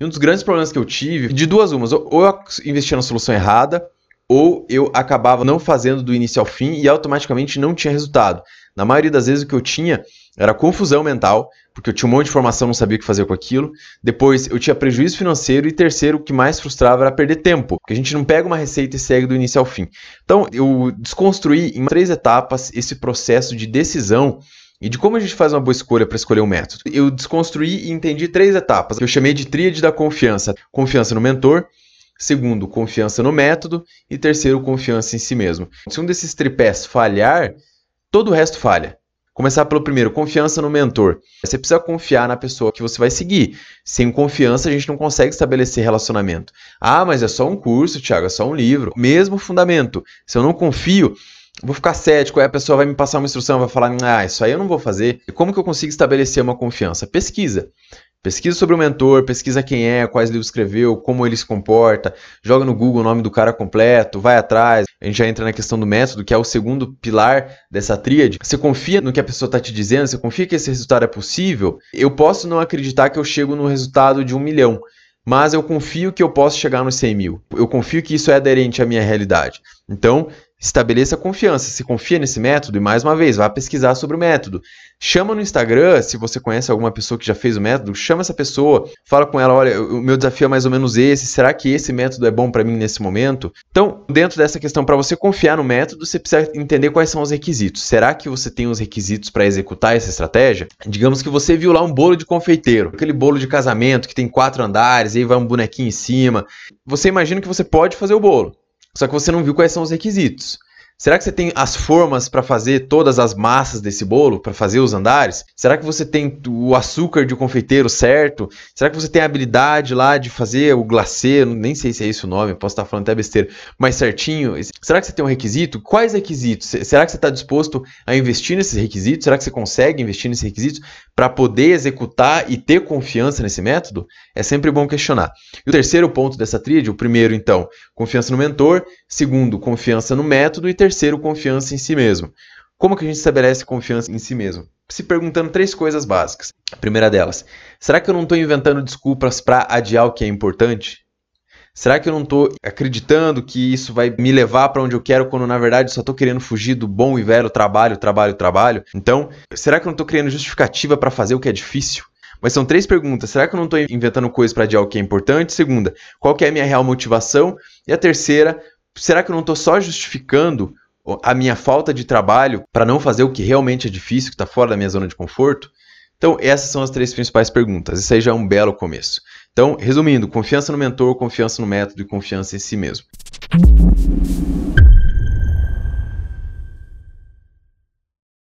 E um dos grandes problemas que eu tive, de duas umas, ou eu investia na solução errada, ou eu acabava não fazendo do início ao fim e automaticamente não tinha resultado. Na maioria das vezes o que eu tinha era confusão mental, porque eu tinha um monte de informação, não sabia o que fazer com aquilo. Depois eu tinha prejuízo financeiro e terceiro, o que mais frustrava era perder tempo, porque a gente não pega uma receita e segue do início ao fim. Então eu desconstruí em três etapas esse processo de decisão e de como a gente faz uma boa escolha para escolher um método. Eu desconstruí e entendi três etapas, que eu chamei de tríade da confiança. Confiança no mentor, segundo, confiança no método e terceiro, confiança em si mesmo. Se um desses tripés falhar, todo o resto falha. Começar pelo primeiro, confiança no mentor. Você precisa confiar na pessoa que você vai seguir. Sem confiança, a gente não consegue estabelecer relacionamento. Ah, mas é só um curso, Thiago, é só um livro. Mesmo fundamento. Se eu não confio, vou ficar cético, aí a pessoa vai me passar uma instrução, vai falar, ah, isso aí eu não vou fazer. E como que eu consigo estabelecer uma confiança? Pesquisa. Pesquisa sobre o mentor, pesquisa quem é, quais livros escreveu, como ele se comporta, joga no Google o nome do cara completo, vai atrás. A gente já entra na questão do método, que é o segundo pilar dessa tríade. Você confia no que a pessoa está te dizendo, você confia que esse resultado é possível. Eu posso não acreditar que eu chego no resultado de um milhão, mas eu confio que eu posso chegar nos 100 mil. Eu confio que isso é aderente à minha realidade. Então, estabeleça confiança. Se confia nesse método, e mais uma vez, vá pesquisar sobre o método. Chama no Instagram, se você conhece alguma pessoa que já fez o método, chama essa pessoa, fala com ela, olha, o meu desafio é mais ou menos esse, será que esse método é bom para mim nesse momento? Então, dentro dessa questão, para você confiar no método, você precisa entender quais são os requisitos. Será que você tem os requisitos para executar essa estratégia? Digamos que você viu lá um bolo de confeiteiro, aquele bolo de casamento que tem quatro andares, aí vai um bonequinho em cima. Você imagina que você pode fazer o bolo. Só que você não viu quais são os requisitos. Será que você tem as formas para fazer todas as massas desse bolo, para fazer os andares? Será que você tem o açúcar de confeiteiro certo? Será que você tem a habilidade lá de fazer o glacê? Nem sei se é esse o nome, posso estar falando até besteira, mas certinho. Será que você tem um requisito? Quais requisitos? Será que você está disposto a investir nesses requisitos? Será que você consegue investir nesses requisitos para poder executar e ter confiança nesse método? É sempre bom questionar. E o terceiro ponto dessa tríade, o primeiro, então, confiança no mentor. Segundo, confiança no método. E terceiro, terceiro, confiança em si mesmo. Como que a gente estabelece confiança em si mesmo? Se perguntando três coisas básicas. A primeira delas, será que eu não estou inventando desculpas para adiar o que é importante? Será que eu não estou acreditando que isso vai me levar para onde eu quero quando na verdade só estou querendo fugir do bom e velho trabalho, trabalho, trabalho? Então, será que eu não estou criando justificativa para fazer o que é difícil? Mas são três perguntas. Será que eu não estou inventando coisas para adiar o que é importante? Segunda, qual que é a minha real motivação? E a terceira, será que eu não estou só justificando a minha falta de trabalho para não fazer o que realmente é difícil, que está fora da minha zona de conforto? Então, essas são as três principais perguntas. Isso aí já é um belo começo. Então, resumindo, confiança no mentor, confiança no método e confiança em si mesmo.